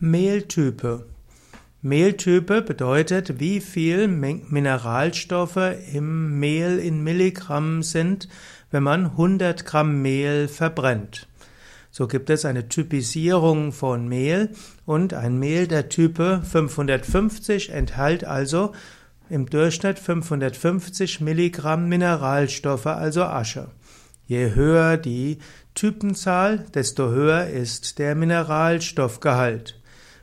Mehltype. Mehltype bedeutet, wie viel Mineralstoffe im Mehl in Milligramm sind, wenn man 100 Gramm Mehl verbrennt. So gibt es eine Typisierung von Mehl und ein Mehl der Type 550 enthält also im Durchschnitt 550 Milligramm Mineralstoffe, also Asche. Je höher die Typenzahl, desto höher ist der Mineralstoffgehalt.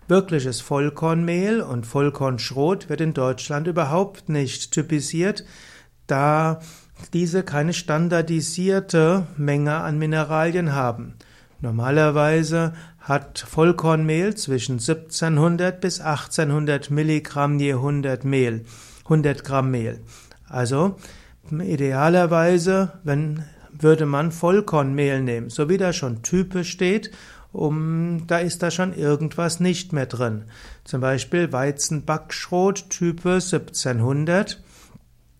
Wirkliches Vollkornmehl und Vollkornschrot wird in Deutschland überhaupt nicht typisiert, da diese keine standardisierte Menge an Mineralien haben. Normalerweise hat Vollkornmehl zwischen 1700 bis 1800 Milligramm je 100 Mehl, 100 Gramm Mehl. Also idealerweise, wenn würde man Vollkornmehl nehmen, so wie da schon Type steht um, da ist da schon irgendwas nicht mehr drin. Zum Beispiel Weizenbackschrot Type 1700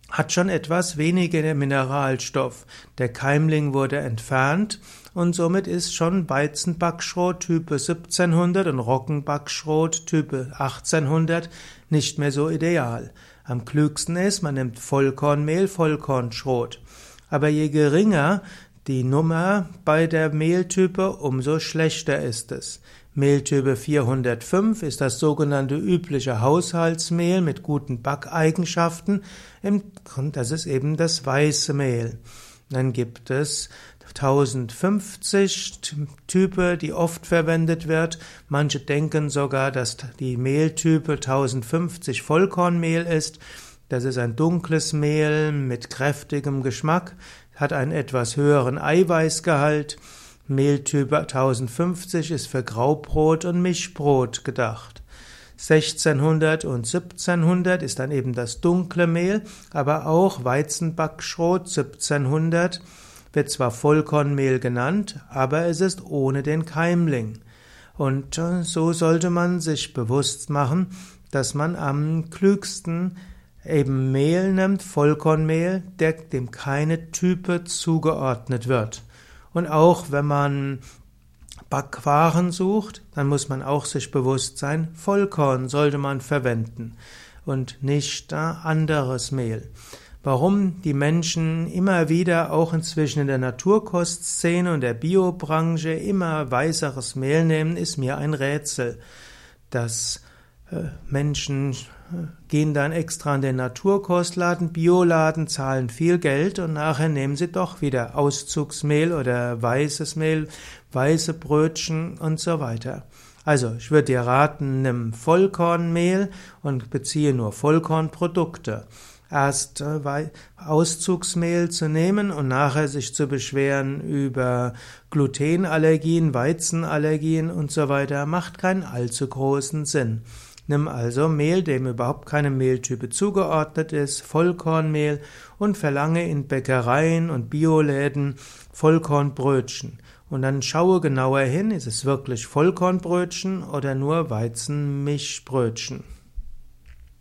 hat schon etwas weniger Mineralstoff. Der Keimling wurde entfernt und somit ist schon Weizenbackschrot Type 1700 und Roggenbackschrot Type 1800 nicht mehr so ideal. Am klügsten ist, man nimmt Vollkornmehl, Vollkornschrot. Aber je geringer die Nummer bei der Mehltype, umso schlechter ist es. Mehltype 405 ist das sogenannte übliche Haushaltsmehl mit guten Backeigenschaften. Das ist eben das weiße Mehl. Dann gibt es 1050 Type, die oft verwendet wird. Manche denken sogar, dass die Mehltype 1050 Vollkornmehl ist. Das ist ein dunkles Mehl mit kräftigem Geschmack, hat einen etwas höheren Eiweißgehalt. Mehltyp 1050 ist für Graubrot und Mischbrot gedacht. 1600 und 1700 ist dann eben das dunkle Mehl, aber auch Weizenbackschrot 1700 wird zwar Vollkornmehl genannt, aber es ist ohne den Keimling. Und äh, so sollte man sich bewusst machen, dass man am klügsten eben Mehl nimmt, Vollkornmehl, der, dem keine Type zugeordnet wird. Und auch wenn man Backwaren sucht, dann muss man auch sich bewusst sein, Vollkorn sollte man verwenden und nicht anderes Mehl. Warum die Menschen immer wieder auch inzwischen in der Naturkostszene und der Biobranche immer weißeres Mehl nehmen, ist mir ein Rätsel. Das Menschen äh, gehen dann extra an den Naturkostladen, Bioladen, zahlen viel Geld und nachher nehmen sie doch wieder Auszugsmehl oder weißes Mehl, weiße Brötchen und so weiter. Also, ich würde dir raten, nimm Vollkornmehl und beziehe nur Vollkornprodukte. Erst äh, Auszugsmehl zu nehmen und nachher sich zu beschweren über Glutenallergien, Weizenallergien und so weiter, macht keinen allzu großen Sinn. Nimm also Mehl, dem überhaupt keine Mehltype zugeordnet ist, Vollkornmehl und verlange in Bäckereien und Bioläden Vollkornbrötchen. Und dann schaue genauer hin, ist es wirklich Vollkornbrötchen oder nur Weizenmischbrötchen.